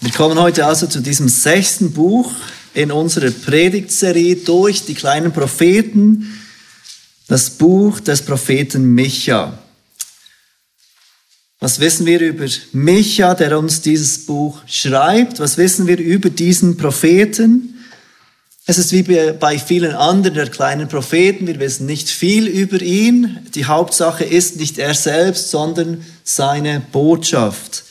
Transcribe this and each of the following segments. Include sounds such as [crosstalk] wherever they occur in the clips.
Wir kommen heute also zu diesem sechsten Buch in unserer Predigtserie durch die kleinen Propheten, das Buch des Propheten Micha. Was wissen wir über Micha, der uns dieses Buch schreibt? Was wissen wir über diesen Propheten? Es ist wie bei vielen anderen der kleinen Propheten. Wir wissen nicht viel über ihn. Die Hauptsache ist nicht er selbst, sondern seine Botschaft.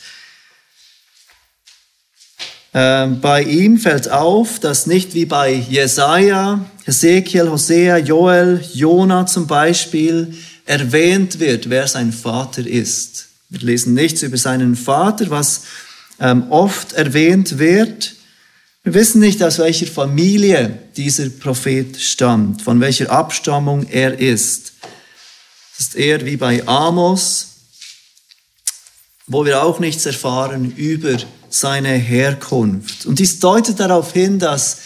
Ähm, bei ihm fällt auf, dass nicht wie bei Jesaja, Ezekiel, Hosea, Joel, Jona zum Beispiel erwähnt wird, wer sein Vater ist. Wir lesen nichts über seinen Vater, was ähm, oft erwähnt wird. Wir wissen nicht, aus welcher Familie dieser Prophet stammt, von welcher Abstammung er ist. Es ist eher wie bei Amos, wo wir auch nichts erfahren über seine Herkunft. Und dies deutet darauf hin, dass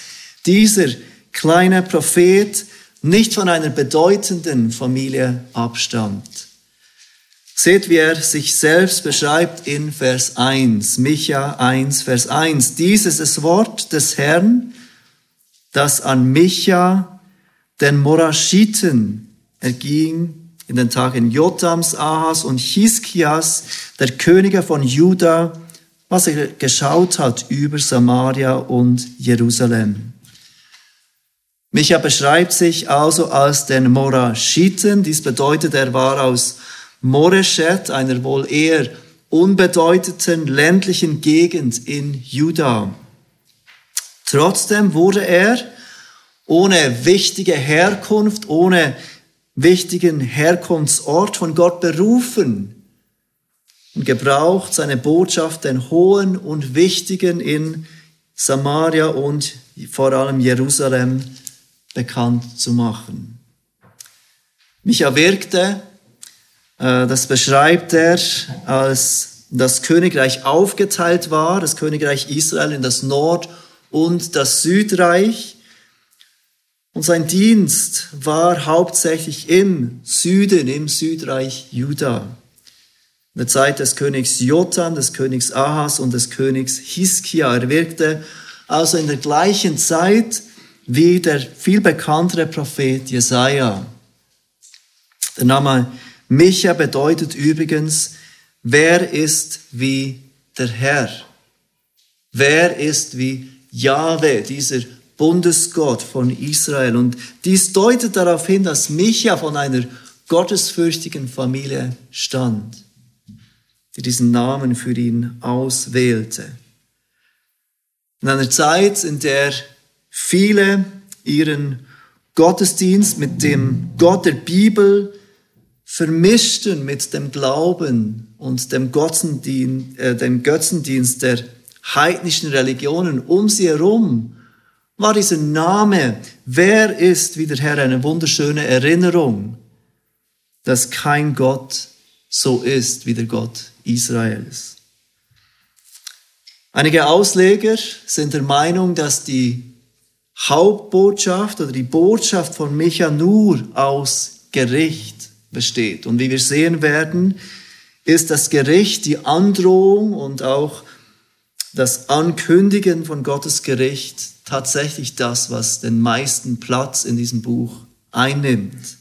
dieser kleine Prophet nicht von einer bedeutenden Familie abstammt. Seht, wie er sich selbst beschreibt in Vers 1, Micha 1, Vers 1. Dies ist das Wort des Herrn, das an Micha, den Moraschiten, erging in den Tagen Jotams, Ahas und Hiskias, der Könige von Juda, was er geschaut hat über Samaria und Jerusalem. Micha beschreibt sich also als den Moraschiten. Dies bedeutet, er war aus Moreshet, einer wohl eher unbedeutenden ländlichen Gegend in Juda. Trotzdem wurde er ohne wichtige Herkunft, ohne wichtigen Herkunftsort von Gott berufen und gebraucht seine Botschaft den Hohen und Wichtigen in Samaria und vor allem Jerusalem bekannt zu machen. Micha wirkte, äh, das beschreibt er, als das Königreich aufgeteilt war, das Königreich Israel in das Nord- und das Südreich. Und sein Dienst war hauptsächlich im Süden, im Südreich Juda der Zeit des Königs Jotam, des Königs Ahas und des Königs Hiskia. Er wirkte also in der gleichen Zeit wie der viel bekanntere Prophet Jesaja. Der Name Micha bedeutet übrigens, wer ist wie der Herr? Wer ist wie Jahwe, dieser Bundesgott von Israel? Und dies deutet darauf hin, dass Micha von einer gottesfürchtigen Familie stand die diesen Namen für ihn auswählte. In einer Zeit, in der viele ihren Gottesdienst mit dem Gott der Bibel vermischten mit dem Glauben und dem Götzendienst, äh, dem Götzendienst der heidnischen Religionen um sie herum, war dieser Name, wer ist wie der Herr, eine wunderschöne Erinnerung, dass kein Gott so ist wie der Gott Israels. Einige Ausleger sind der Meinung, dass die Hauptbotschaft oder die Botschaft von Micha nur aus Gericht besteht. Und wie wir sehen werden, ist das Gericht, die Androhung und auch das Ankündigen von Gottes Gericht tatsächlich das, was den meisten Platz in diesem Buch einnimmt.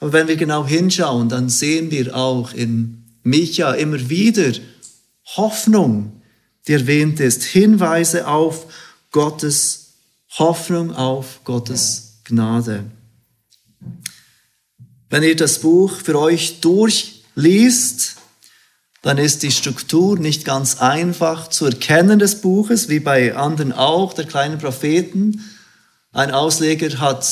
Aber wenn wir genau hinschauen, dann sehen wir auch in Micha immer wieder Hoffnung, die erwähnt ist, Hinweise auf Gottes Hoffnung, auf Gottes Gnade. Wenn ihr das Buch für euch durchliest, dann ist die Struktur nicht ganz einfach zu erkennen des Buches, wie bei anderen auch, der kleinen Propheten. Ein Ausleger hat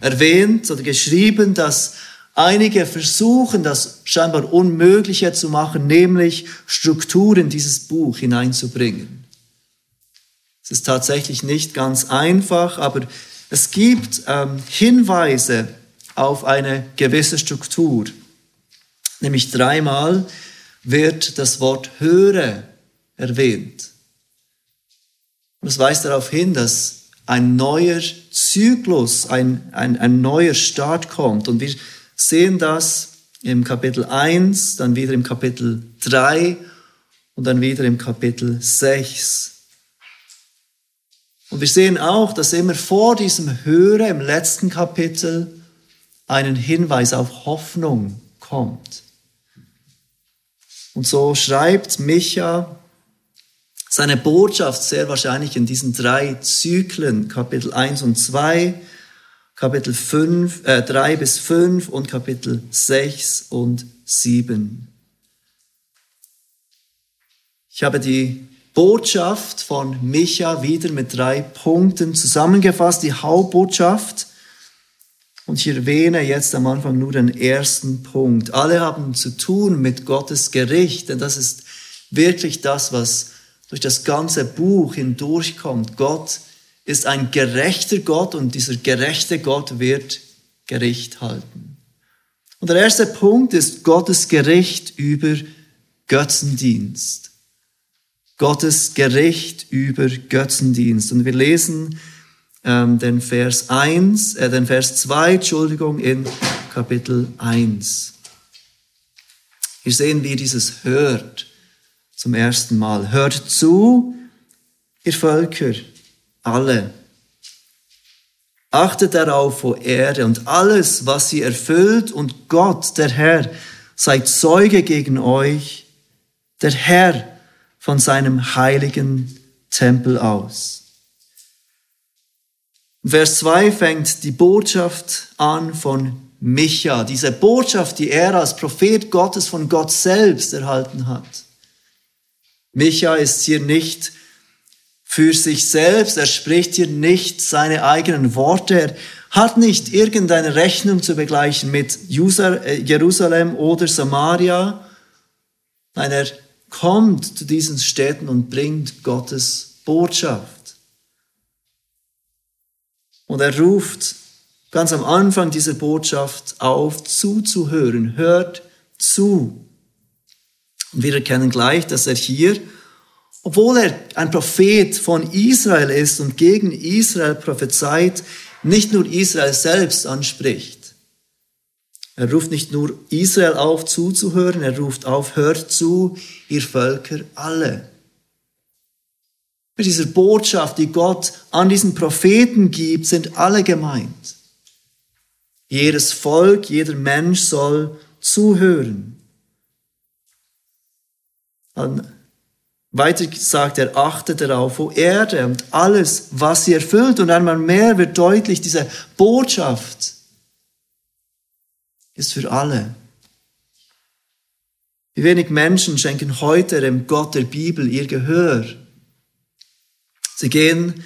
erwähnt oder geschrieben, dass Einige versuchen, das scheinbar Unmögliche zu machen, nämlich Struktur in dieses Buch hineinzubringen. Es ist tatsächlich nicht ganz einfach, aber es gibt ähm, Hinweise auf eine gewisse Struktur. Nämlich dreimal wird das Wort höre erwähnt. Und es weist darauf hin, dass ein neuer Zyklus, ein, ein, ein neuer Start kommt. Und wir sehen das im Kapitel 1, dann wieder im Kapitel 3 und dann wieder im Kapitel 6. Und wir sehen auch, dass immer vor diesem Höre im letzten Kapitel einen Hinweis auf Hoffnung kommt. Und so schreibt Micha seine Botschaft sehr wahrscheinlich in diesen drei Zyklen, Kapitel 1 und 2, Kapitel 5, äh, 3 bis 5 und Kapitel 6 und 7. Ich habe die Botschaft von Micha wieder mit drei Punkten zusammengefasst, die Hauptbotschaft. Und ich erwähne jetzt am Anfang nur den ersten Punkt. Alle haben zu tun mit Gottes Gericht, denn das ist wirklich das, was durch das ganze Buch hindurchkommt. Gott ist ein gerechter Gott und dieser gerechte Gott wird Gericht halten. Und der erste Punkt ist Gottes Gericht über Götzendienst. Gottes Gericht über Götzendienst. Und wir lesen ähm, den Vers 1, äh, den Vers 2, Entschuldigung, in Kapitel 1. Hier sehen wir dieses hört zum ersten Mal. Hört zu, ihr Völker, alle. Achtet darauf, o Erde, und alles, was sie erfüllt, und Gott, der Herr, seid Zeuge gegen euch, der Herr von seinem heiligen Tempel aus. Vers 2 fängt die Botschaft an von Micha, diese Botschaft, die er als Prophet Gottes von Gott selbst erhalten hat. Micha ist hier nicht für sich selbst, er spricht hier nicht seine eigenen Worte, er hat nicht irgendeine Rechnung zu begleichen mit äh, Jerusalem oder Samaria. Nein, er kommt zu diesen Städten und bringt Gottes Botschaft. Und er ruft ganz am Anfang dieser Botschaft auf, zuzuhören. Hört zu. Und wir erkennen gleich, dass er hier, obwohl er ein Prophet von Israel ist und gegen Israel prophezeit, nicht nur Israel selbst anspricht. Er ruft nicht nur Israel auf zuzuhören, er ruft auf, hört zu, ihr Völker alle. Mit dieser Botschaft, die Gott an diesen Propheten gibt, sind alle gemeint. Jedes Volk, jeder Mensch soll zuhören. Weiter sagt er, achte darauf, wo Erde und alles, was sie erfüllt. Und einmal mehr wird deutlich, diese Botschaft ist für alle. Wie wenig Menschen schenken heute dem Gott der Bibel ihr Gehör. Sie gehen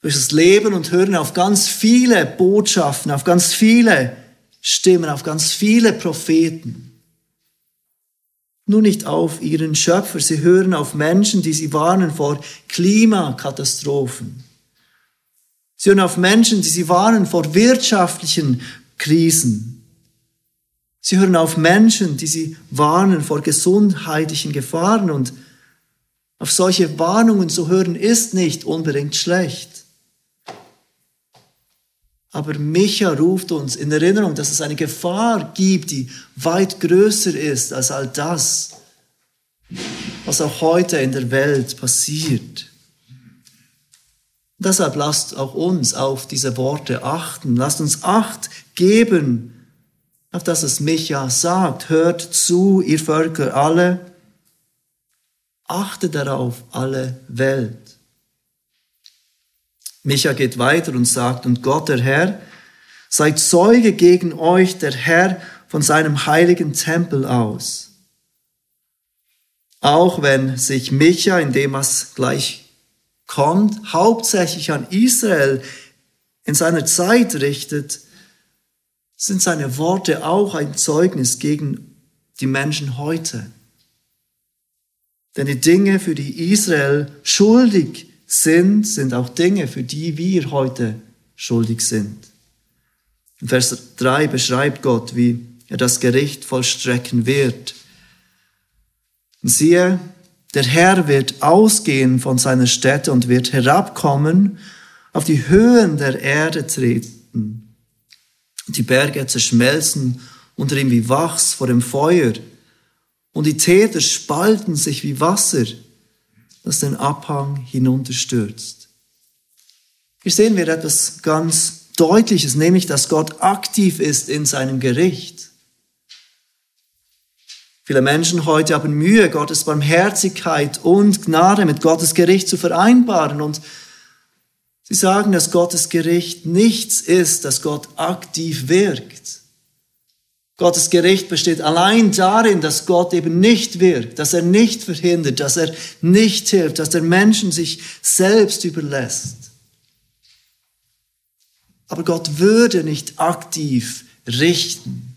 durch das Leben und hören auf ganz viele Botschaften, auf ganz viele Stimmen, auf ganz viele Propheten nur nicht auf ihren Schöpfer. Sie hören auf Menschen, die sie warnen vor Klimakatastrophen. Sie hören auf Menschen, die sie warnen vor wirtschaftlichen Krisen. Sie hören auf Menschen, die sie warnen vor gesundheitlichen Gefahren und auf solche Warnungen zu hören ist nicht unbedingt schlecht. Aber Micha ruft uns in Erinnerung, dass es eine Gefahr gibt, die weit größer ist als all das, was auch heute in der Welt passiert. Deshalb lasst auch uns auf diese Worte achten. Lasst uns Acht geben auf das, was Micha sagt. Hört zu, ihr Völker alle. Achtet darauf, alle Welt. Micha geht weiter und sagt, und Gott, der Herr, seid Zeuge gegen euch, der Herr, von seinem heiligen Tempel aus. Auch wenn sich Micha, in dem was gleich kommt, hauptsächlich an Israel in seiner Zeit richtet, sind seine Worte auch ein Zeugnis gegen die Menschen heute. Denn die Dinge, für die Israel schuldig sind, sind auch Dinge, für die wir heute schuldig sind. In Vers 3 beschreibt Gott, wie er das Gericht vollstrecken wird. Und siehe, der Herr wird ausgehen von seiner Stätte und wird herabkommen, auf die Höhen der Erde treten. Die Berge zerschmelzen unter ihm wie Wachs vor dem Feuer Und die Täter spalten sich wie Wasser, das den Abhang hinunterstürzt. Hier sehen wir etwas ganz Deutliches, nämlich dass Gott aktiv ist in seinem Gericht. Viele Menschen heute haben Mühe, Gottes Barmherzigkeit und Gnade mit Gottes Gericht zu vereinbaren und sie sagen, dass Gottes Gericht nichts ist, dass Gott aktiv wirkt. Gottes Gericht besteht allein darin, dass Gott eben nicht wirkt, dass er nicht verhindert, dass er nicht hilft, dass der Menschen sich selbst überlässt. Aber Gott würde nicht aktiv richten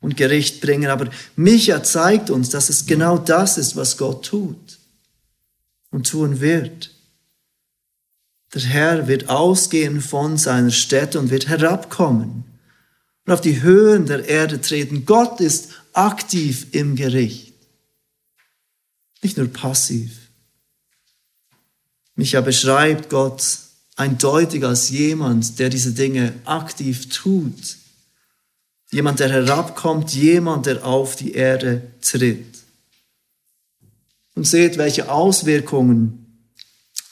und Gericht bringen. Aber Micha zeigt uns, dass es genau das ist, was Gott tut und tun wird. Der Herr wird ausgehen von seiner Stätte und wird herabkommen und auf die Höhen der Erde treten. Gott ist aktiv im Gericht, nicht nur passiv. Micha beschreibt Gott eindeutig als jemand, der diese Dinge aktiv tut Jemand, der herabkommt, jemand, der auf die Erde tritt. Und seht, welche Auswirkungen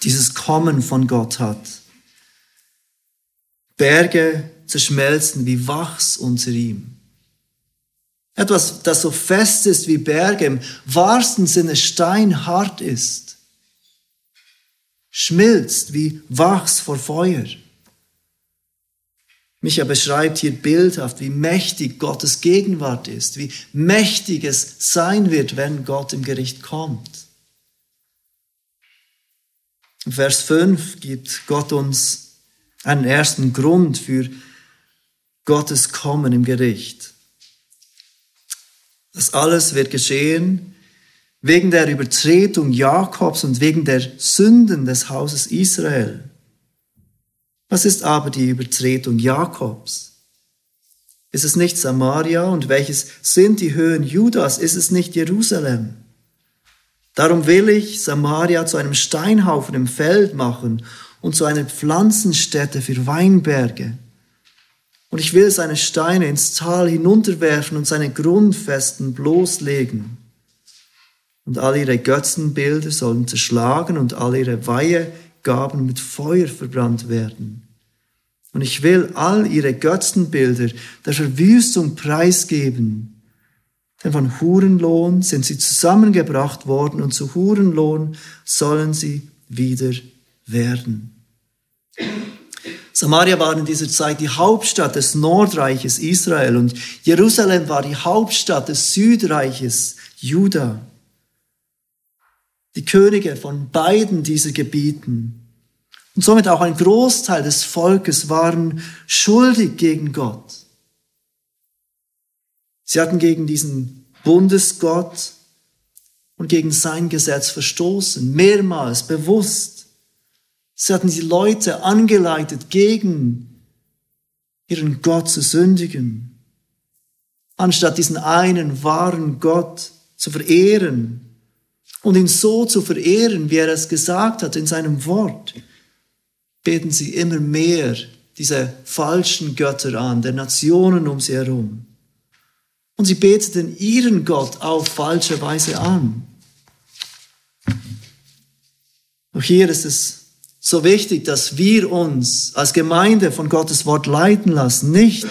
dieses Kommen von Gott hat. Berge zerschmelzen wie Wachs unter ihm. Etwas, das so fest ist wie Berge, im wahrsten Sinne steinhart ist, schmilzt wie Wachs vor Feuer. Micha beschreibt hier bildhaft, wie mächtig Gottes Gegenwart ist, wie mächtig es sein wird, wenn Gott im Gericht kommt. Vers 5 gibt Gott uns einen ersten Grund für Gottes Kommen im Gericht. Das alles wird geschehen wegen der Übertretung Jakobs und wegen der Sünden des Hauses Israel. Was ist aber die Übertretung Jakobs? Ist es nicht Samaria und welches sind die Höhen Judas? Ist es nicht Jerusalem? Darum will ich Samaria zu einem Steinhaufen im Feld machen und zu einer Pflanzenstätte für Weinberge. Und ich will seine Steine ins Tal hinunterwerfen und seine Grundfesten bloßlegen. Und all ihre Götzenbilder sollen zerschlagen und all ihre Weihe Gaben mit Feuer verbrannt werden. Und ich will all ihre Götzenbilder der Verwüstung preisgeben. Denn von Hurenlohn sind sie zusammengebracht worden und zu Hurenlohn sollen sie wieder werden. Samaria war in dieser Zeit die Hauptstadt des Nordreiches Israel und Jerusalem war die Hauptstadt des Südreiches Juda. Die Könige von beiden dieser Gebieten und somit auch ein Großteil des Volkes waren schuldig gegen Gott. Sie hatten gegen diesen Bundesgott und gegen sein Gesetz verstoßen, mehrmals bewusst. Sie hatten die Leute angeleitet, gegen ihren Gott zu sündigen, anstatt diesen einen wahren Gott zu verehren und ihn so zu verehren, wie er es gesagt hat in seinem Wort, beten sie immer mehr diese falschen Götter an, der Nationen um sie herum. Und sie beteten ihren Gott auf falsche Weise an. Auch hier ist es so wichtig, dass wir uns als Gemeinde von Gottes Wort leiten lassen, nicht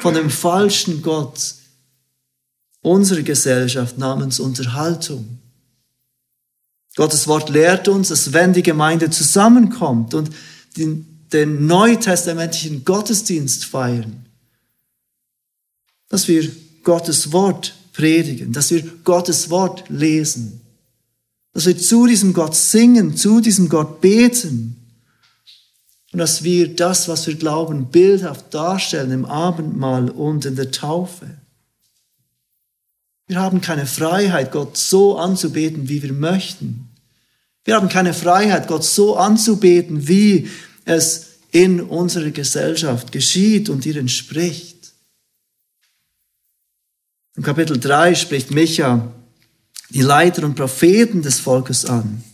von dem falschen Gott unserer Gesellschaft namens Unterhaltung. Gottes Wort lehrt uns, dass wenn die Gemeinde zusammenkommt und den, den neutestamentlichen Gottesdienst feiern, dass wir Gottes Wort predigen, dass wir Gottes Wort lesen, dass wir zu diesem Gott singen, zu diesem Gott beten und dass wir das, was wir glauben, bildhaft darstellen im Abendmahl und in der Taufe. Wir haben keine Freiheit, Gott so anzubeten, wie wir möchten. Wir haben keine Freiheit, Gott so anzubeten, wie es in unserer Gesellschaft geschieht und ihr entspricht. Im Kapitel 3 spricht Micha die Leiter und Propheten des Volkes an.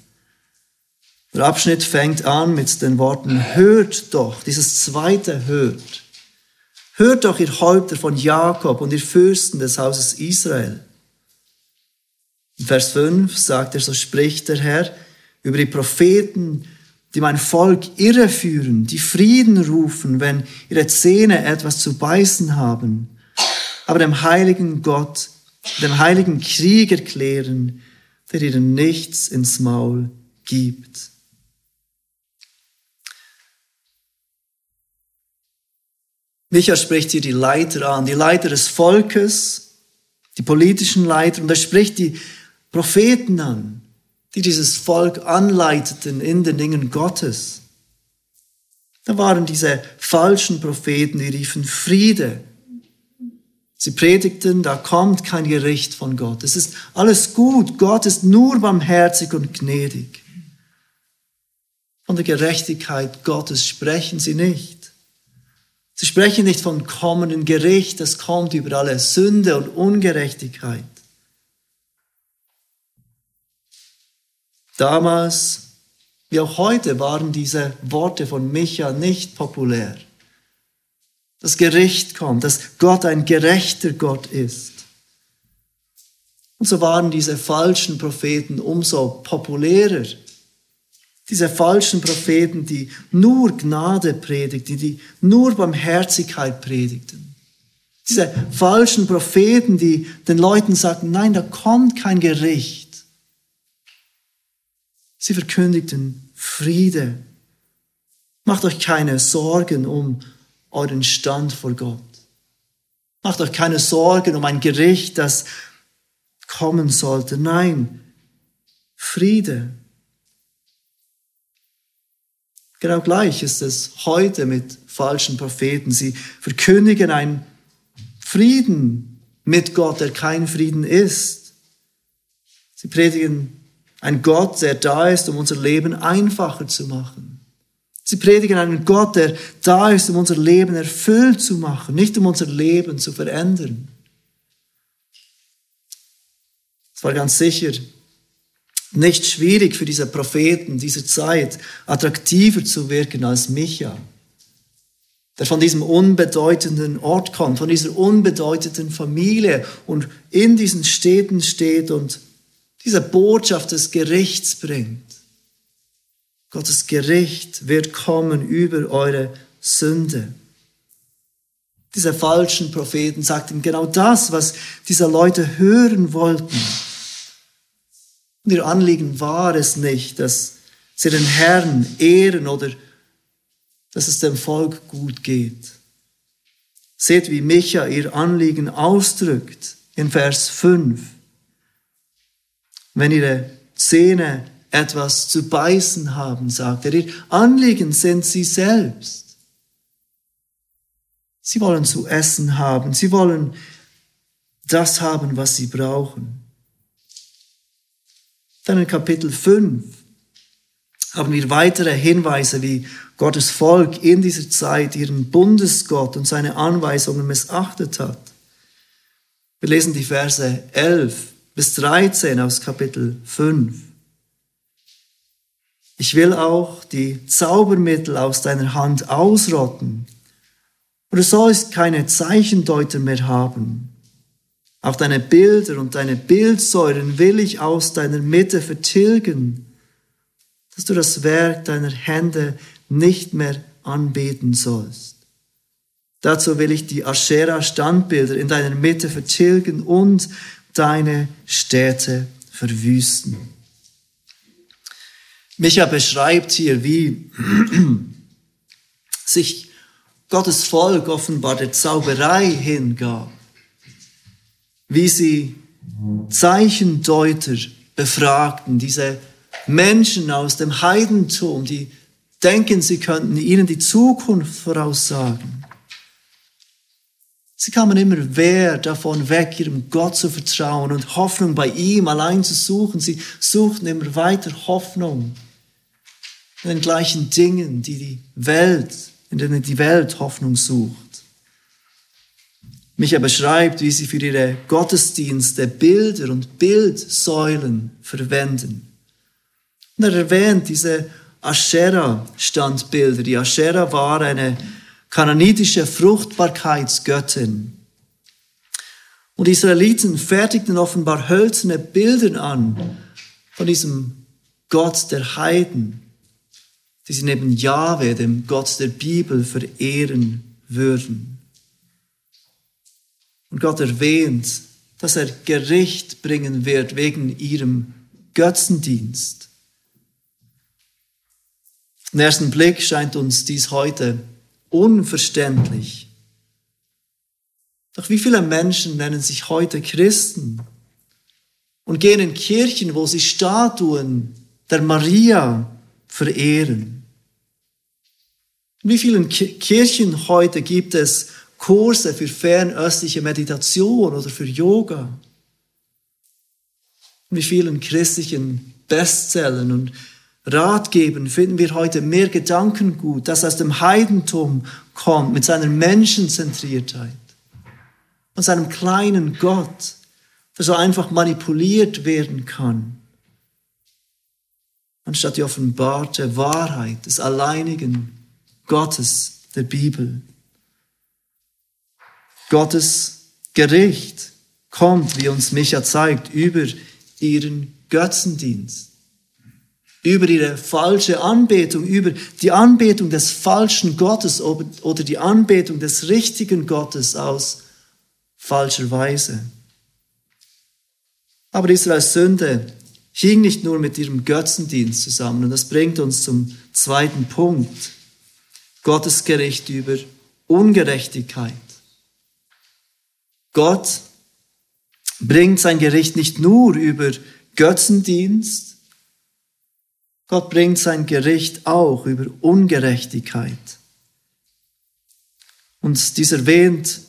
Der Abschnitt fängt an mit den Worten, hört doch, dieses zweite hört. Hört doch, ihr Häupter von Jakob und ihr Fürsten des Hauses Israel. In Vers 5 sagt er, so spricht der Herr über die Propheten, die mein Volk irreführen, die Frieden rufen, wenn ihre Zähne etwas zu beißen haben, aber dem heiligen Gott, dem heiligen Krieg erklären, der ihnen nichts ins Maul gibt. Micha spricht hier die Leiter an, die Leiter des Volkes, die politischen Leiter, und er spricht die Propheten an, die dieses Volk anleiteten in den Dingen Gottes. Da waren diese falschen Propheten, die riefen Friede. Sie predigten, da kommt kein Gericht von Gott. Es ist alles gut. Gott ist nur barmherzig und gnädig. Von der Gerechtigkeit Gottes sprechen sie nicht. Sie sprechen nicht von kommenden Gericht, das kommt über alle Sünde und Ungerechtigkeit. Damals, wie auch heute, waren diese Worte von Micha nicht populär. Das Gericht kommt, dass Gott ein gerechter Gott ist. Und so waren diese falschen Propheten umso populärer. Diese falschen Propheten, die nur Gnade predigten, die nur Barmherzigkeit predigten. Diese falschen Propheten, die den Leuten sagten, nein, da kommt kein Gericht. Sie verkündigten Friede. Macht euch keine Sorgen um euren Stand vor Gott. Macht euch keine Sorgen um ein Gericht, das kommen sollte. Nein, Friede. Genau gleich ist es heute mit falschen Propheten. Sie verkündigen einen Frieden mit Gott, der kein Frieden ist. Sie predigen ein Gott, der da ist, um unser Leben einfacher zu machen. Sie predigen einen Gott, der da ist, um unser Leben erfüllt zu machen, nicht um unser Leben zu verändern. Es war ganz sicher nicht schwierig für diese Propheten dieser Zeit, attraktiver zu wirken als Micha, der von diesem unbedeutenden Ort kommt, von dieser unbedeutenden Familie und in diesen Städten steht und diese Botschaft des Gerichts bringt. Gottes Gericht wird kommen über eure Sünde. Diese falschen Propheten sagten genau das, was diese Leute hören wollten. Und ihr Anliegen war es nicht, dass sie den Herrn ehren oder dass es dem Volk gut geht. Seht, wie Micha ihr Anliegen ausdrückt in Vers 5 wenn ihre Zähne etwas zu beißen haben, sagt er. Ihr Anliegen sind sie selbst. Sie wollen zu essen haben. Sie wollen das haben, was sie brauchen. Dann in Kapitel 5 haben wir weitere Hinweise, wie Gottes Volk in dieser Zeit ihren Bundesgott und seine Anweisungen missachtet hat. Wir lesen die Verse 11 bis 13 aus Kapitel 5. Ich will auch die Zaubermittel aus deiner Hand ausrotten. Und du sollst keine Zeichendeuter mehr haben. Auch deine Bilder und deine Bildsäuren will ich aus deiner Mitte vertilgen, dass du das Werk deiner Hände nicht mehr anbeten sollst. Dazu will ich die Aschera-Standbilder in deiner Mitte vertilgen und deine Städte verwüsten. Micha beschreibt hier, wie [clears throat] sich Gottes Volk offenbar der Zauberei hingab, wie sie Zeichendeuter befragten, diese Menschen aus dem Heidentum, die denken, sie könnten ihnen die Zukunft voraussagen. Sie kamen immer mehr davon weg, ihrem Gott zu vertrauen und Hoffnung bei ihm allein zu suchen. Sie suchten immer weiter Hoffnung in den gleichen Dingen, die die Welt, in denen die Welt Hoffnung sucht. Micha beschreibt, wie sie für ihre Gottesdienste Bilder und Bildsäulen verwenden. Und er erwähnt diese Aschera-Standbilder. Die Aschera war eine kananitische Fruchtbarkeitsgöttin. Und die Israeliten fertigten offenbar hölzerne Bilder an von diesem Gott der Heiden, die sie neben Jahwe, dem Gott der Bibel, verehren würden. Und Gott erwähnt, dass er Gericht bringen wird wegen ihrem Götzendienst. Auf den ersten Blick scheint uns dies heute unverständlich. Doch wie viele Menschen nennen sich heute Christen und gehen in Kirchen, wo sie Statuen der Maria verehren? In wie vielen Kirchen heute gibt es Kurse für fernöstliche Meditation oder für Yoga? In wie vielen christlichen Bestsellern und Ratgebern finden wir heute mehr Gedankengut, das aus dem Heidentum kommt mit seiner Menschenzentriertheit und seinem kleinen Gott, der so einfach manipuliert werden kann, anstatt die offenbarte Wahrheit des alleinigen Gottes der Bibel. Gottes Gericht kommt, wie uns Micha zeigt, über ihren Götzendienst über ihre falsche Anbetung, über die Anbetung des falschen Gottes oder die Anbetung des richtigen Gottes aus falscher Weise. Aber Israels Sünde hing nicht nur mit ihrem Götzendienst zusammen. Und das bringt uns zum zweiten Punkt. Gottes Gericht über Ungerechtigkeit. Gott bringt sein Gericht nicht nur über Götzendienst, Gott bringt sein Gericht auch über Ungerechtigkeit. Und dies erwähnt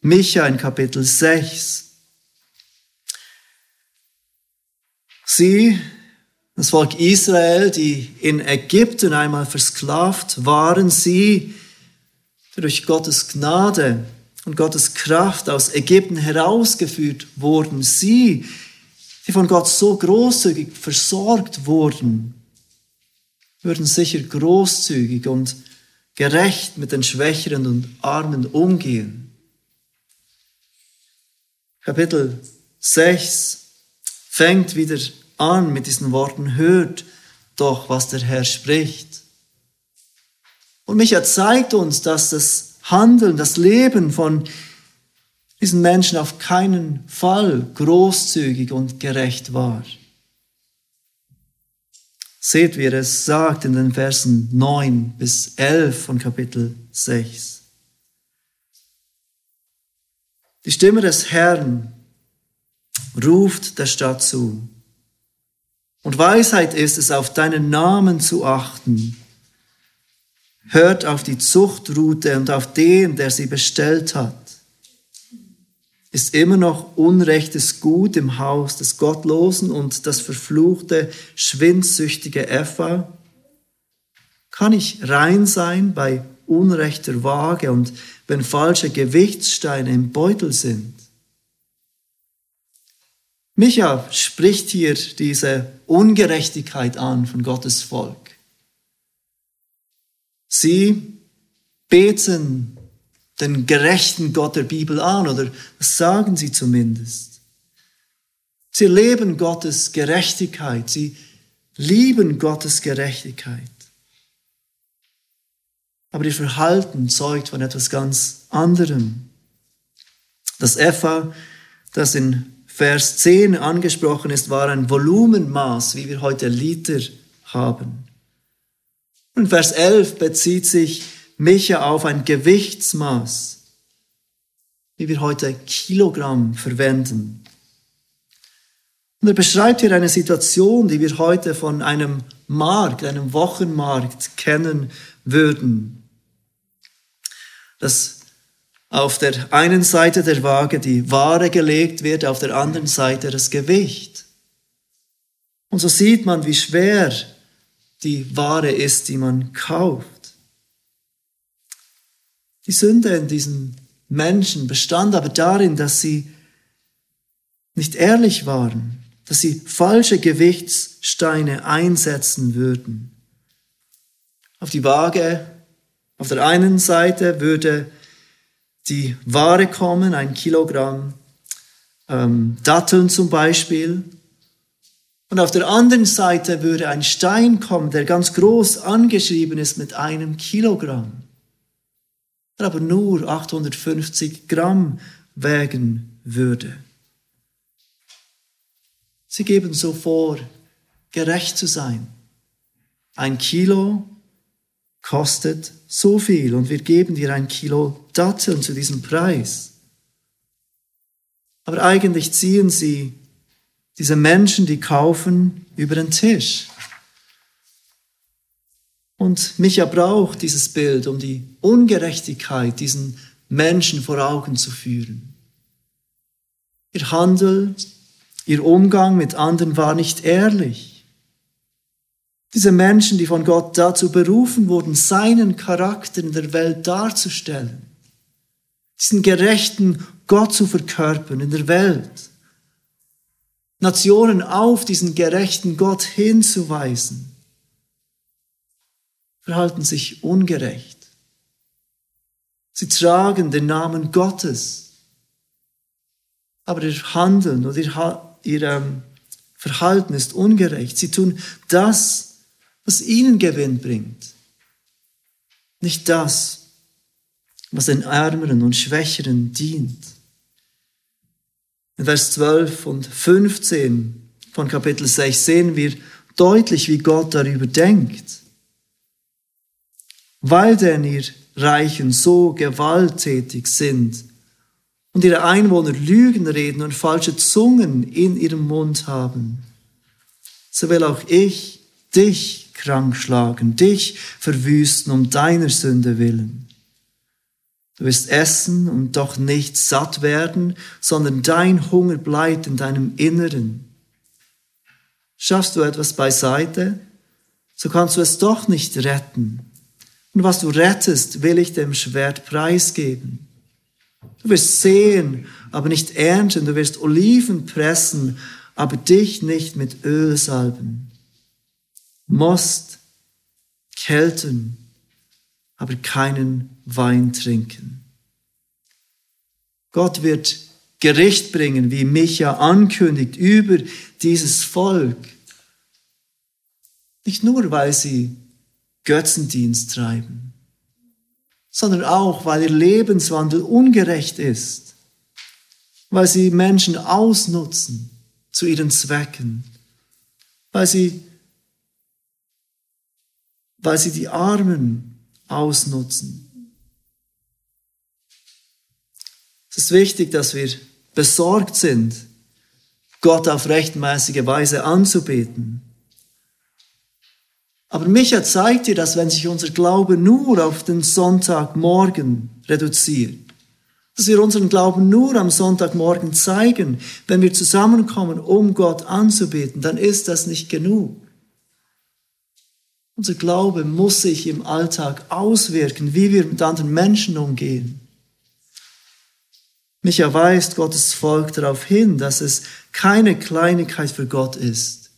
Micha in Kapitel 6. Sie, das Volk Israel, die in Ägypten einmal versklavt waren, sie, durch Gottes Gnade und Gottes Kraft aus Ägypten herausgeführt wurden, sie, die von Gott so großzügig versorgt wurden, würden sicher großzügig und gerecht mit den Schwächeren und Armen umgehen. Kapitel 6 fängt wieder an mit diesen Worten, hört doch, was der Herr spricht. Und Micha zeigt uns, dass das Handeln, das Leben von diesen Menschen auf keinen Fall großzügig und gerecht war. Seht, wie er es sagt in den Versen 9 bis 11 von Kapitel 6. Die Stimme des Herrn ruft der Stadt zu. Und Weisheit ist es, auf deinen Namen zu achten. Hört auf die Zuchtroute und auf den, der sie bestellt hat. Ist immer noch unrechtes Gut im Haus des Gottlosen und das verfluchte, schwindsüchtige Epha? Kann ich rein sein bei unrechter Waage und wenn falsche Gewichtssteine im Beutel sind? Micha spricht hier diese Ungerechtigkeit an von Gottes Volk. Sie beten den gerechten Gott der Bibel an, oder das sagen sie zumindest. Sie leben Gottes Gerechtigkeit, sie lieben Gottes Gerechtigkeit. Aber ihr Verhalten zeugt von etwas ganz anderem. Das Epha, das in Vers 10 angesprochen ist, war ein Volumenmaß, wie wir heute Liter haben. Und Vers 11 bezieht sich Micha auf ein Gewichtsmaß, wie wir heute Kilogramm verwenden. Und er beschreibt hier eine Situation, die wir heute von einem Markt, einem Wochenmarkt kennen würden. Dass auf der einen Seite der Waage die Ware gelegt wird, auf der anderen Seite das Gewicht. Und so sieht man, wie schwer die Ware ist, die man kauft. Die Sünde in diesen Menschen bestand aber darin, dass sie nicht ehrlich waren, dass sie falsche Gewichtssteine einsetzen würden. Auf die Waage, auf der einen Seite würde die Ware kommen, ein Kilogramm, ähm, Datteln zum Beispiel. Und auf der anderen Seite würde ein Stein kommen, der ganz groß angeschrieben ist mit einem Kilogramm, der aber nur 850 Gramm wägen würde. Sie geben so vor, gerecht zu sein. Ein Kilo kostet so viel und wir geben dir ein Kilo Datteln zu diesem Preis. Aber eigentlich ziehen sie diese Menschen, die kaufen, über den Tisch. Und Micha braucht dieses Bild, um die Ungerechtigkeit diesen Menschen vor Augen zu führen. Ihr Handel, ihr Umgang mit anderen war nicht ehrlich. Diese Menschen, die von Gott dazu berufen wurden, seinen Charakter in der Welt darzustellen, diesen gerechten Gott zu verkörpern in der Welt, Nationen auf diesen gerechten Gott hinzuweisen, verhalten sich ungerecht. Sie tragen den Namen Gottes, aber ihr Handeln oder ihr, ihr ähm, Verhalten ist ungerecht. Sie tun das, was ihnen Gewinn bringt, nicht das, was den Ärmeren und Schwächeren dient. In Vers 12 und 15 von Kapitel 6 sehen wir deutlich, wie Gott darüber denkt. Weil denn ihr Reichen so gewalttätig sind und ihre Einwohner Lügen reden und falsche Zungen in ihrem Mund haben, so will auch ich dich krank schlagen, dich verwüsten um deiner Sünde willen. Du wirst essen und doch nicht satt werden, sondern dein Hunger bleibt in deinem Inneren. Schaffst du etwas beiseite, so kannst du es doch nicht retten. Und was du rettest, will ich dem Schwert preisgeben. Du wirst sehen, aber nicht ernten. Du wirst Oliven pressen, aber dich nicht mit Öl salben. Most kälten, aber keinen Wein trinken. Gott wird Gericht bringen, wie Micha ankündigt, über dieses Volk. Nicht nur, weil sie Götzendienst treiben, sondern auch, weil ihr Lebenswandel ungerecht ist, weil sie Menschen ausnutzen zu ihren Zwecken, weil sie, weil sie die Armen ausnutzen. Es ist wichtig, dass wir besorgt sind, Gott auf rechtmäßige Weise anzubeten. Aber Micha zeigt dir, dass wenn sich unser Glaube nur auf den Sonntagmorgen reduziert, dass wir unseren Glauben nur am Sonntagmorgen zeigen, wenn wir zusammenkommen, um Gott anzubeten, dann ist das nicht genug. Unser Glaube muss sich im Alltag auswirken, wie wir mit anderen Menschen umgehen. Micha weist Gottes Volk darauf hin, dass es keine Kleinigkeit für Gott ist,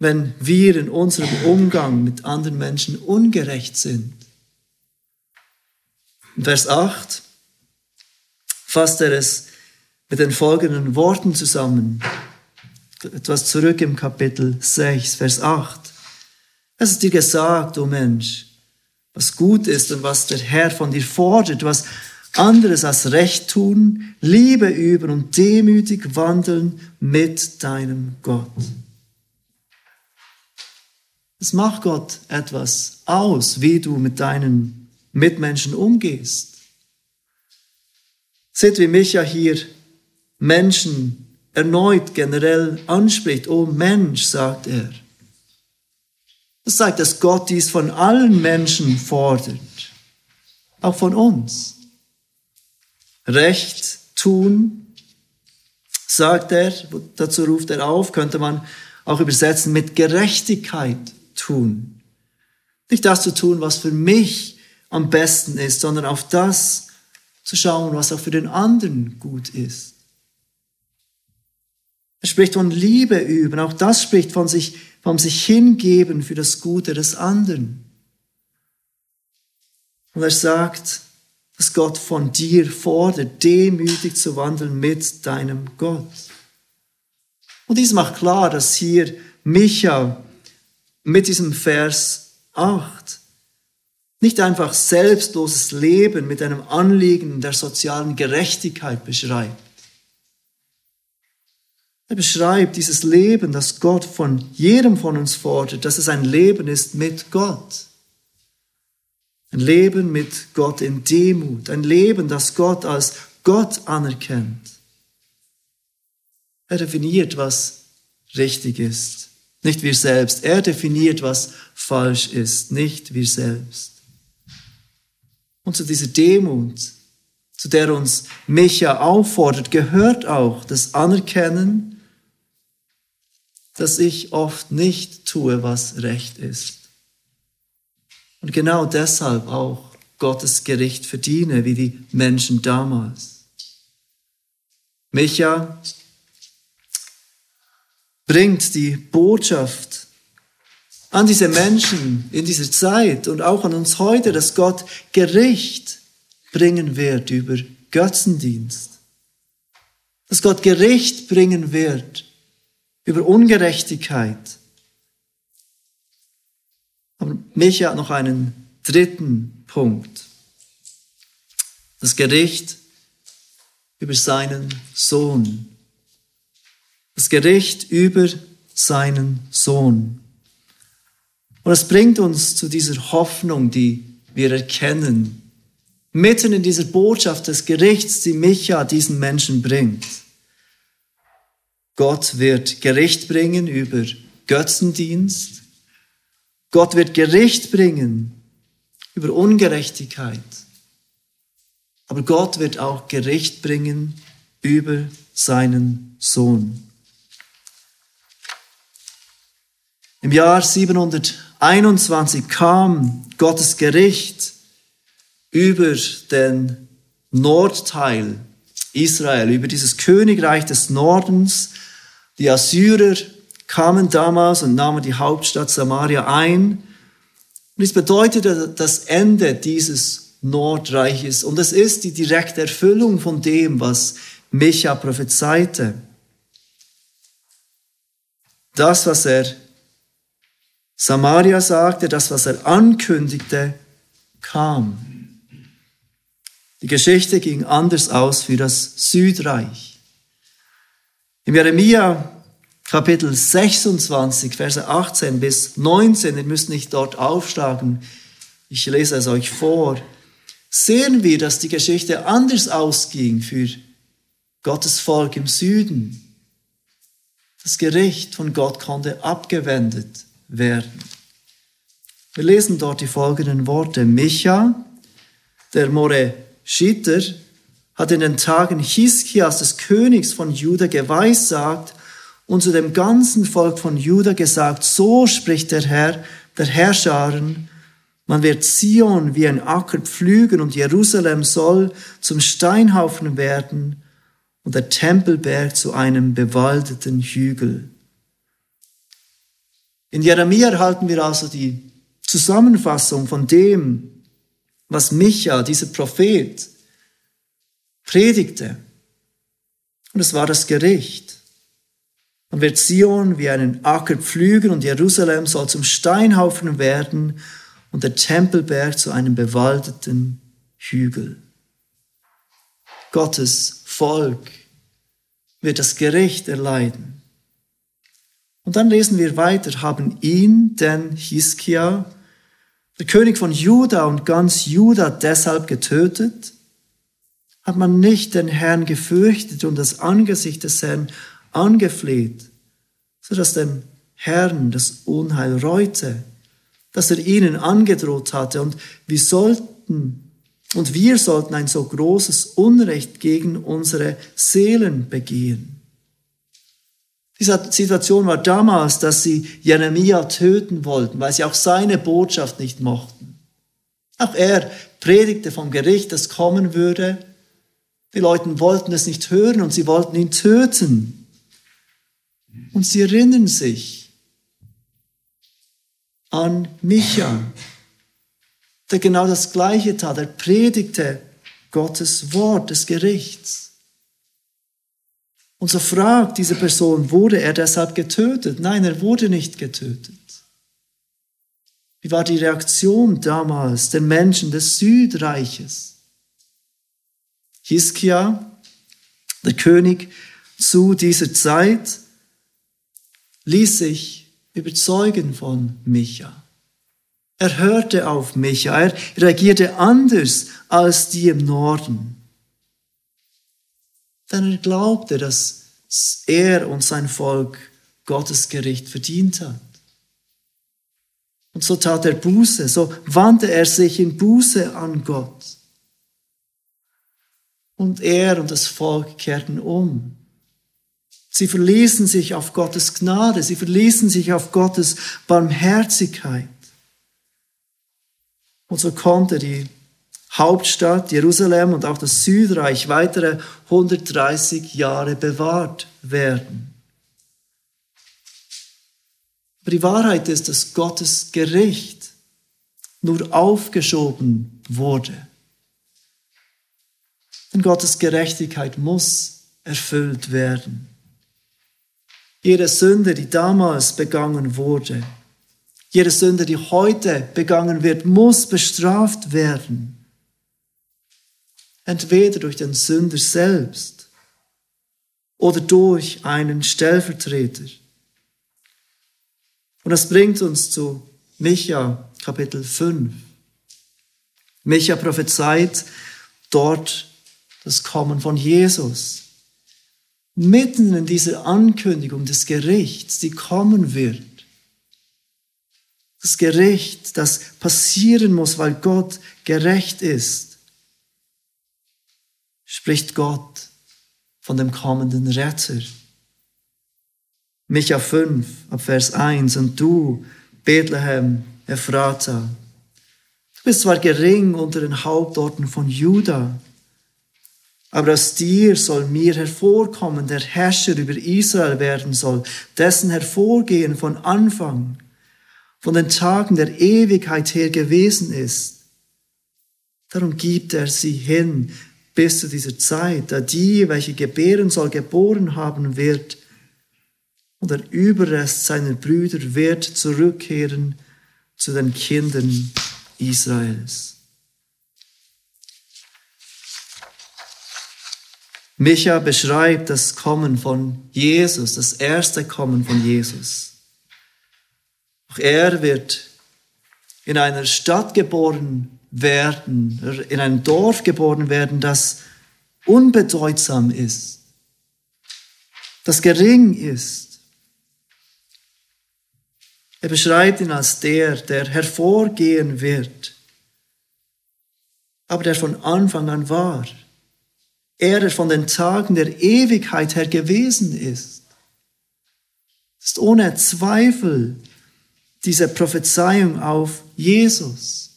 wenn wir in unserem Umgang mit anderen Menschen ungerecht sind. In Vers 8 fasst er es mit den folgenden Worten zusammen. Etwas zurück im Kapitel 6, Vers 8. Es ist dir gesagt, o oh Mensch, was gut ist und was der Herr von dir fordert, was anderes als Recht tun, Liebe üben und demütig wandeln mit deinem Gott. Es macht Gott etwas aus, wie du mit deinen Mitmenschen umgehst. Seht, wie Micha hier Menschen erneut generell anspricht. Oh Mensch, sagt er. Das zeigt, dass Gott dies von allen Menschen fordert, auch von uns. Recht tun, sagt er, dazu ruft er auf, könnte man auch übersetzen mit Gerechtigkeit tun. Nicht das zu tun, was für mich am besten ist, sondern auf das zu schauen, was auch für den anderen gut ist. Er spricht von Liebe üben, auch das spricht von sich vom sich hingeben für das Gute des anderen. Und er sagt, dass Gott von dir fordert, demütig zu wandeln mit deinem Gott. Und dies macht klar, dass hier Micha mit diesem Vers 8 nicht einfach selbstloses Leben mit einem Anliegen der sozialen Gerechtigkeit beschreibt. Er beschreibt dieses Leben, das Gott von jedem von uns fordert, dass es ein Leben ist mit Gott. Ein Leben mit Gott in Demut, ein Leben, das Gott als Gott anerkennt. Er definiert, was richtig ist, nicht wir selbst. Er definiert, was falsch ist, nicht wir selbst. Und zu dieser Demut, zu der uns Micha auffordert, gehört auch das Anerkennen, dass ich oft nicht tue, was recht ist. Und genau deshalb auch Gottes Gericht verdiene, wie die Menschen damals. Micha bringt die Botschaft an diese Menschen in dieser Zeit und auch an uns heute, dass Gott Gericht bringen wird über Götzendienst. Dass Gott Gericht bringen wird über Ungerechtigkeit. Aber Micha hat noch einen dritten Punkt. Das Gericht über seinen Sohn. Das Gericht über seinen Sohn. Und das bringt uns zu dieser Hoffnung, die wir erkennen, mitten in dieser Botschaft des Gerichts, die Micha diesen Menschen bringt. Gott wird Gericht bringen über Götzendienst. Gott wird Gericht bringen über Ungerechtigkeit. Aber Gott wird auch Gericht bringen über seinen Sohn. Im Jahr 721 kam Gottes Gericht über den Nordteil Israel, über dieses Königreich des Nordens. Die Assyrer kamen damals und nahmen die Hauptstadt Samaria ein. Und es bedeutete das Ende dieses Nordreiches. Und es ist die direkte Erfüllung von dem, was Micha prophezeite. Das, was er Samaria sagte, das, was er ankündigte, kam. Die Geschichte ging anders aus für das Südreich. Im Jeremia Kapitel 26, Verse 18 bis 19, ihr müsst nicht dort aufschlagen, ich lese es euch vor, sehen wir, dass die Geschichte anders ausging für Gottes Volk im Süden. Das Gericht von Gott konnte abgewendet werden. Wir lesen dort die folgenden Worte. Micha, der Moreschiter, hat in den Tagen Hiskias des Königs von Juda geweissagt und zu dem ganzen Volk von Juda gesagt, so spricht der Herr, der Herrscharen, man wird Zion wie ein Acker pflügen und Jerusalem soll zum Steinhaufen werden und der Tempelberg zu einem bewaldeten Hügel. In Jeremia erhalten wir also die Zusammenfassung von dem, was Micha, dieser Prophet, predigte. Und es war das Gericht. Man wird Zion wie einen Acker pflügen und Jerusalem soll zum Steinhaufen werden und der Tempelberg zu einem bewaldeten Hügel. Gottes Volk wird das Gericht erleiden. Und dann lesen wir weiter, haben ihn, den Hiskia, der König von Juda und ganz Juda deshalb getötet? Hat man nicht den Herrn gefürchtet und das Angesicht des Herrn angefleht, so dass dem Herrn das Unheil reute, dass er ihnen angedroht hatte und wir sollten und wir sollten ein so großes Unrecht gegen unsere Seelen begehen. Die Situation war damals, dass sie Jeremia töten wollten, weil sie auch seine Botschaft nicht mochten. Auch er predigte vom Gericht, das kommen würde. Die Leute wollten es nicht hören und sie wollten ihn töten. Und sie erinnern sich an Micha, der genau das Gleiche tat. Er predigte Gottes Wort des Gerichts. Und so fragt diese Person, wurde er deshalb getötet? Nein, er wurde nicht getötet. Wie war die Reaktion damals der Menschen des Südreiches? Hiskia, der König zu dieser Zeit, ließ sich überzeugen von Micha. Er hörte auf Micha, er reagierte anders als die im Norden. Denn er glaubte, dass er und sein Volk Gottes Gericht verdient hat. Und so tat er Buße, so wandte er sich in Buße an Gott. Und er und das Volk kehrten um. Sie verließen sich auf Gottes Gnade, sie verließen sich auf Gottes Barmherzigkeit. Und so konnte die Hauptstadt Jerusalem und auch das Südreich weitere 130 Jahre bewahrt werden. Aber die Wahrheit ist, dass Gottes Gericht nur aufgeschoben wurde. Denn Gottes Gerechtigkeit muss erfüllt werden. Jede Sünde, die damals begangen wurde, jede Sünde, die heute begangen wird, muss bestraft werden. Entweder durch den Sünder selbst oder durch einen Stellvertreter. Und das bringt uns zu Micha Kapitel 5. Micha prophezeit dort das Kommen von Jesus. Mitten in dieser Ankündigung des Gerichts, die kommen wird das Gericht, das passieren muss, weil Gott gerecht ist, spricht Gott von dem kommenden Retter. Micha 5, ab Vers 1, und du, Bethlehem, Ephrata, du bist zwar gering unter den Hauptorten von Juda, aber aus dir soll mir hervorkommen, der Herrscher über Israel werden soll, dessen Hervorgehen von Anfang von den Tagen der Ewigkeit her gewesen ist. Darum gibt er sie hin bis zu dieser Zeit, da die, welche gebären soll, geboren haben wird, und der Überrest seiner Brüder wird zurückkehren zu den Kindern Israels. Micha beschreibt das Kommen von Jesus, das erste Kommen von Jesus. Auch er wird in einer Stadt geboren werden, in einem Dorf geboren werden, das unbedeutsam ist, das gering ist. Er beschreibt ihn als der, der hervorgehen wird, aber der von Anfang an war. Er, der von den Tagen der Ewigkeit her gewesen ist, ist ohne Zweifel diese Prophezeiung auf Jesus.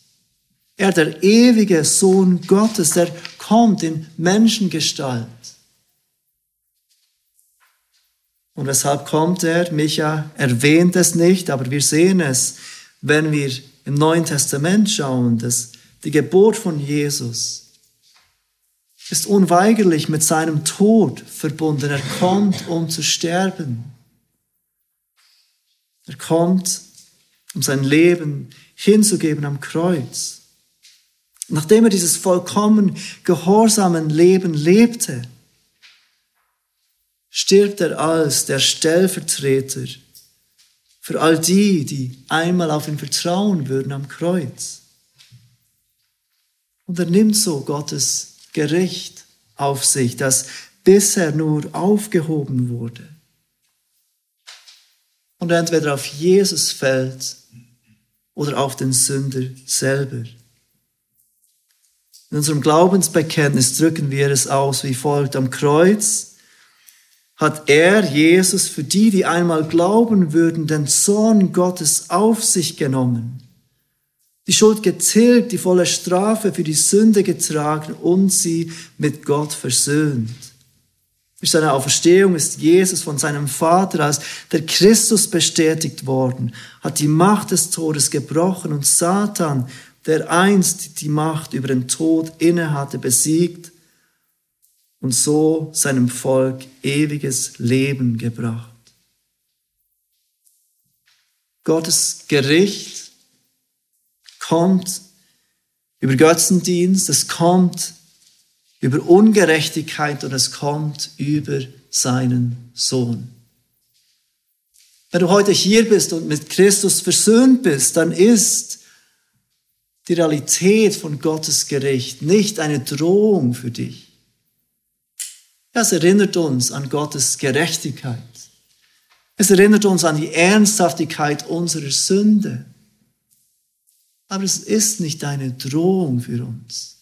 Er, der ewige Sohn Gottes, der kommt in Menschengestalt. Und weshalb kommt er? Micha erwähnt es nicht, aber wir sehen es, wenn wir im Neuen Testament schauen, dass die Geburt von Jesus ist unweigerlich mit seinem Tod verbunden. Er kommt, um zu sterben. Er kommt, um sein Leben hinzugeben am Kreuz. Nachdem er dieses vollkommen gehorsamen Leben lebte, stirbt er als der Stellvertreter für all die, die einmal auf ihn vertrauen würden am Kreuz. Und er nimmt so Gottes Gericht auf sich, das bisher nur aufgehoben wurde. Und entweder auf Jesus fällt oder auf den Sünder selber. In unserem Glaubensbekenntnis drücken wir es aus wie folgt. Am Kreuz hat er, Jesus, für die, die einmal glauben würden, den Zorn Gottes auf sich genommen, die Schuld getilgt, die volle Strafe für die Sünde getragen und sie mit Gott versöhnt. Durch seine Auferstehung ist Jesus von seinem Vater als der Christus bestätigt worden, hat die Macht des Todes gebrochen und Satan der einst die Macht über den Tod innehatte, besiegt und so seinem Volk ewiges Leben gebracht. Gottes Gericht kommt über Götzendienst, es kommt über Ungerechtigkeit und es kommt über seinen Sohn. Wenn du heute hier bist und mit Christus versöhnt bist, dann ist die Realität von Gottes Gericht nicht eine Drohung für dich. Es erinnert uns an Gottes Gerechtigkeit. Es erinnert uns an die Ernsthaftigkeit unserer Sünde. Aber es ist nicht eine Drohung für uns,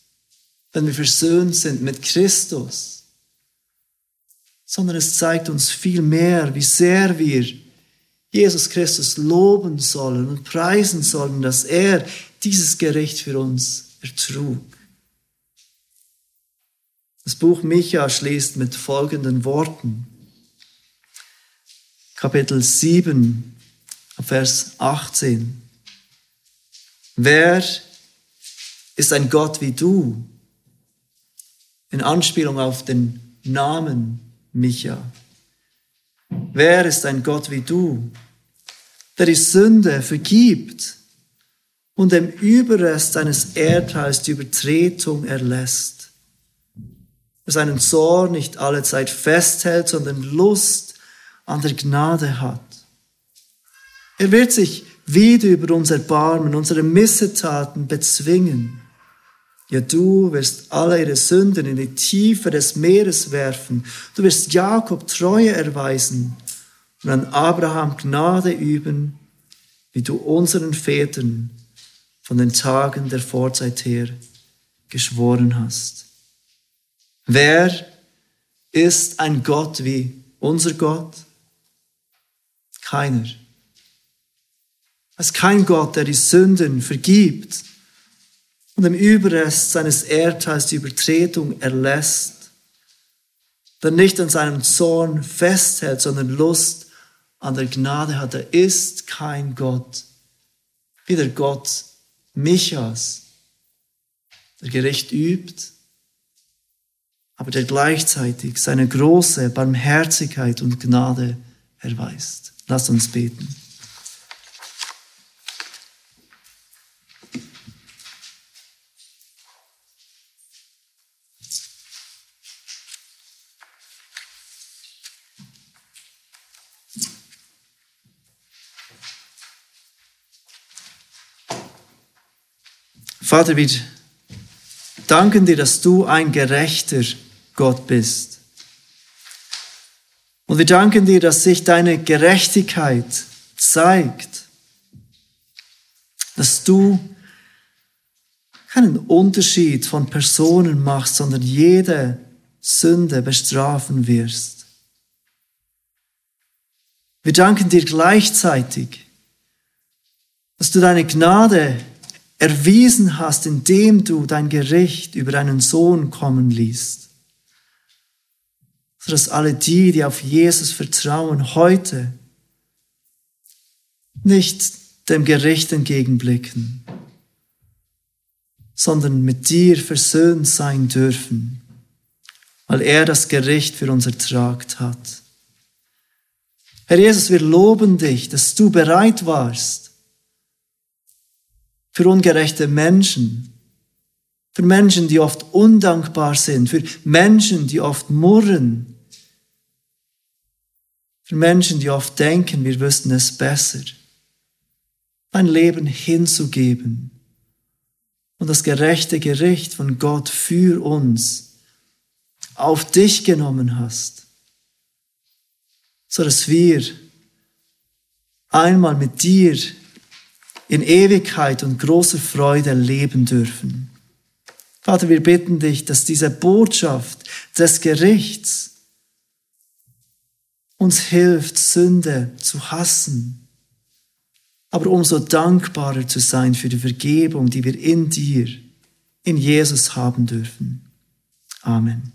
wenn wir versöhnt sind mit Christus, sondern es zeigt uns viel mehr, wie sehr wir Jesus Christus loben sollen und preisen sollen, dass er dieses Gericht für uns ertrug. Das Buch Micha schließt mit folgenden Worten. Kapitel 7, Vers 18. Wer ist ein Gott wie du? In Anspielung auf den Namen Micha. Wer ist ein Gott wie du, der die Sünde vergibt und dem Überrest seines Erdteils die Übertretung erlässt? Der seinen Zorn nicht alle Zeit festhält, sondern Lust an der Gnade hat. Er wird sich wieder über uns erbarmen, unsere Missetaten bezwingen. Ja, du wirst alle ihre Sünden in die Tiefe des Meeres werfen. Du wirst Jakob Treue erweisen und an Abraham Gnade üben, wie du unseren Vätern von den Tagen der Vorzeit her geschworen hast. Wer ist ein Gott wie unser Gott? Keiner. Es ist kein Gott, der die Sünden vergibt und im Überrest seines Erdteils die Übertretung erlässt, der nicht an seinem Zorn festhält, sondern Lust an der Gnade hat, er ist kein Gott, wie der Gott Michas, der Gericht übt, aber der gleichzeitig seine große Barmherzigkeit und Gnade erweist. Lass uns beten. Vater, wir danken dir, dass du ein gerechter Gott bist. Und wir danken dir, dass sich deine Gerechtigkeit zeigt, dass du keinen Unterschied von Personen machst, sondern jede Sünde bestrafen wirst. Wir danken dir gleichzeitig, dass du deine Gnade erwiesen hast, indem du dein Gericht über deinen Sohn kommen ließt. Sodass alle die, die auf Jesus vertrauen, heute nicht dem Gericht entgegenblicken, sondern mit dir versöhnt sein dürfen, weil er das Gericht für uns ertragt hat. Herr Jesus, wir loben dich, dass du bereit warst, für ungerechte Menschen, für Menschen, die oft undankbar sind, für Menschen, die oft murren, für Menschen, die oft denken, wir wüssten es besser, dein Leben hinzugeben. Und das gerechte Gericht von Gott für uns auf dich genommen hast, so dass wir einmal mit dir in Ewigkeit und großer Freude leben dürfen. Vater, wir bitten dich, dass diese Botschaft des Gerichts uns hilft, Sünde zu hassen, aber umso dankbarer zu sein für die Vergebung, die wir in dir, in Jesus haben dürfen. Amen.